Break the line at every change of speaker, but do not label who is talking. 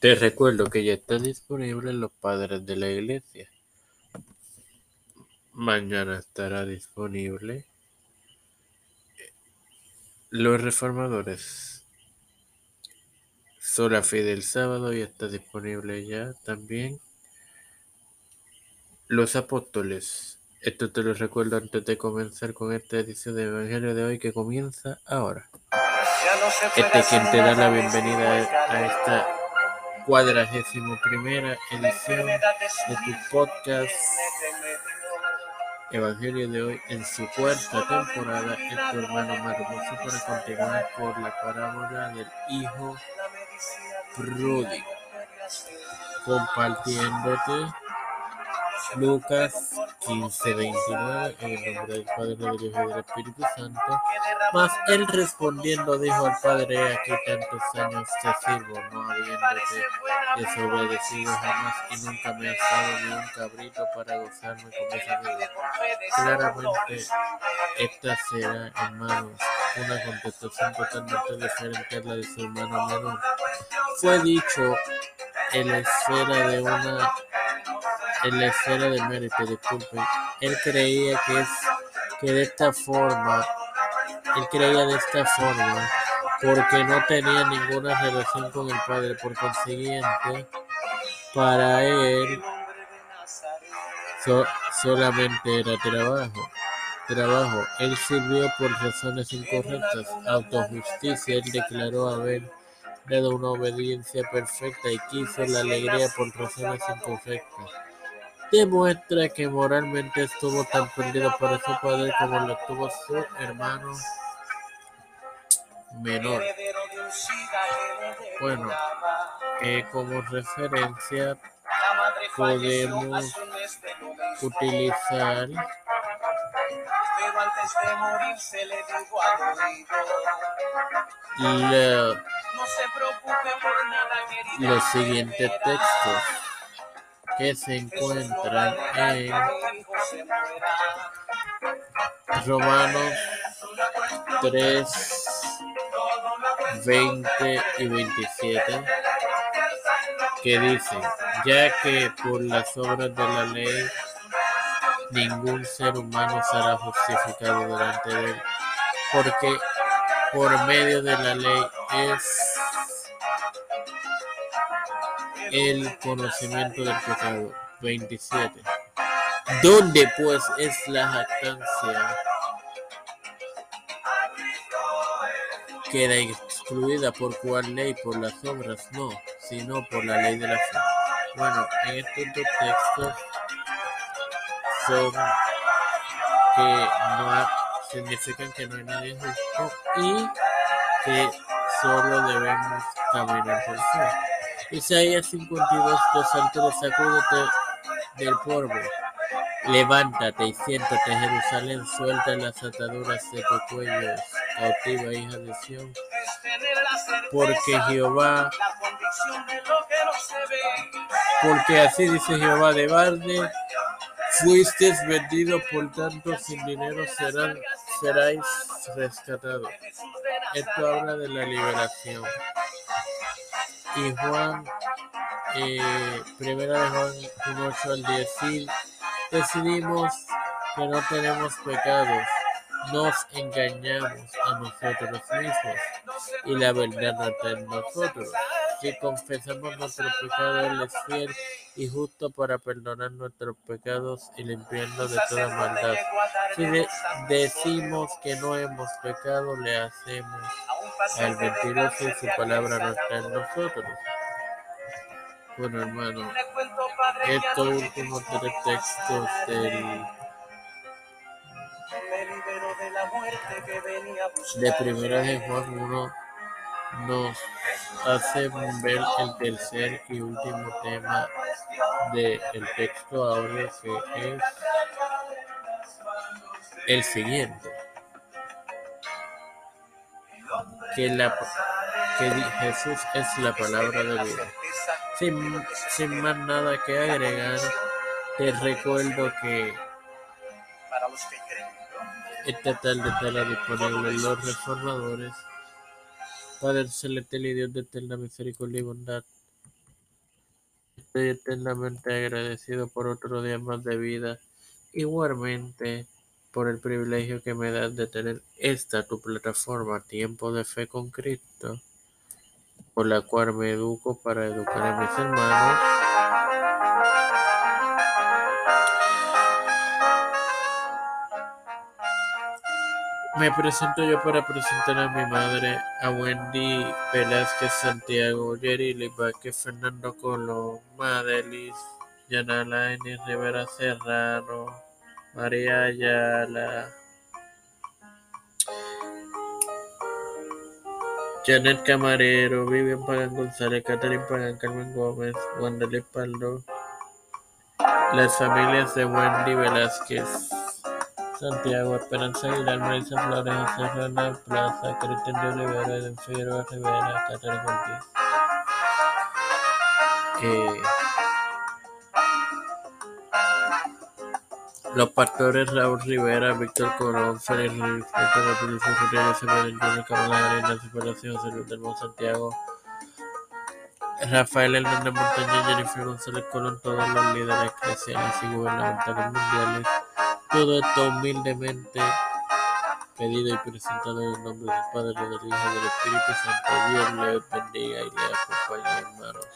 Te recuerdo que ya está disponible en los padres de la iglesia. Mañana estará disponible los reformadores. Sola Fe del sábado ya está disponible ya también. Los apóstoles. Esto te lo recuerdo antes de comenzar con esta edición de Evangelio de hoy que comienza ahora. Este es quien te da la bienvenida a esta cuadragésimo primera edición de tu podcast Evangelio de hoy en su cuarta temporada es tu hermano Marmoso para continuar por la parábola del hijo pródigo compartiéndote Lucas 15, 29, en el nombre del Padre, del Hijo y del Espíritu Santo. Mas él respondiendo dijo al Padre, aquí tantos años te sirvo, no habiéndote desobedecido jamás y nunca me has dado ni un cabrito para gozarme con mis amigos. Claramente, esta será, hermanos, una contestación totalmente diferente a la de su hermano menor. Fue dicho en la esfera de una en la esfera de mérito, disculpen. Él creía que es que de esta forma, él creía de esta forma, porque no tenía ninguna relación con el Padre, por consiguiente, para él solamente era trabajo. Trabajo. Él sirvió por razones incorrectas, autojusticia. Él declaró haber dado una obediencia perfecta y quiso la alegría por razones incorrectas demuestra que moralmente estuvo tan perdido para su padre como lo tuvo su hermano menor. Bueno, como referencia podemos utilizar los siguientes textos que se encuentran en Romanos 3, 20 y 27, que dicen, ya que por las obras de la ley ningún ser humano será justificado delante de él, porque por medio de la ley es el conocimiento del pecado. 27. ¿Dónde pues es la jactancia? Queda excluida por cuál ley, por las obras, no, sino por la ley de la fe. Bueno, en estos dos textos son que no significan que no hay nadie justo y que solo debemos caminar por fe. Isaías 52, dos alturas, sacúdete del polvo. Levántate y siéntate, Jerusalén, suelta las ataduras de tu cuello, cautiva hija de Sión. Porque Jehová, porque así dice Jehová de Barde, fuiste vendido, por tanto sin dinero serán, seráis rescatados. Esto habla de la liberación y Juan, eh, primera de Juan 1, 8 al 10, decidimos que no tenemos pecados, nos engañamos a nosotros mismos y la verdad no está en nosotros. Si confesamos nuestros pecados, Él es fiel y justo para perdonar nuestros pecados y limpiarnos de toda maldad. Si decimos que no hemos pecado, le hacemos al mentiroso y su palabra no está en nosotros. Bueno, hermano, estos últimos tres textos del de primera de Juan 1 nos hacen ver el tercer y último tema del texto ahora que es el siguiente que, la, que Jesús es la palabra de vida. Sin, sin más nada que agregar, te recuerdo que esta tarde estará disponible los reformadores, Padre Celestial y Dios de eterna misericordia y bondad. estoy eternamente agradecido por otro día más de vida. Igualmente, por el privilegio que me das de tener esta tu plataforma, Tiempo de Fe con Cristo, por la cual me educo para educar a mis hermanos. Me presento yo para presentar a mi madre, a Wendy Velázquez Santiago, Jerry Vázquez, Fernando Colón, Madelis, Yanala. Rivera Serrano, María Ayala, Janet Camarero, Vivian Pagan González, Catherine Pagan, Carmen Gómez, Wanderley Paldo, las familias de Wendy Velázquez, Santiago, Esperanza Aguilar, Marisa Flores, José Fernández Plaza, Cristian de Olivera, Eden Figueroa Rivera, Catherine los pastores Raúl Rivera, Víctor Colón, Félix Ruiz, Víctor Rodríguez, Julio Isabel Junior, Carolina Arenas, Separación, José Luis del Monte Santiago, Rafael Hernández Montaña, Jennifer González Colón, todos los líderes eclesiales y gubernamentales mundiales. Todo esto humildemente pedido y presentado en el nombre del Padre, del Hijo y del Espíritu Santo. Dios les bendiga y les acompañe, hermanos.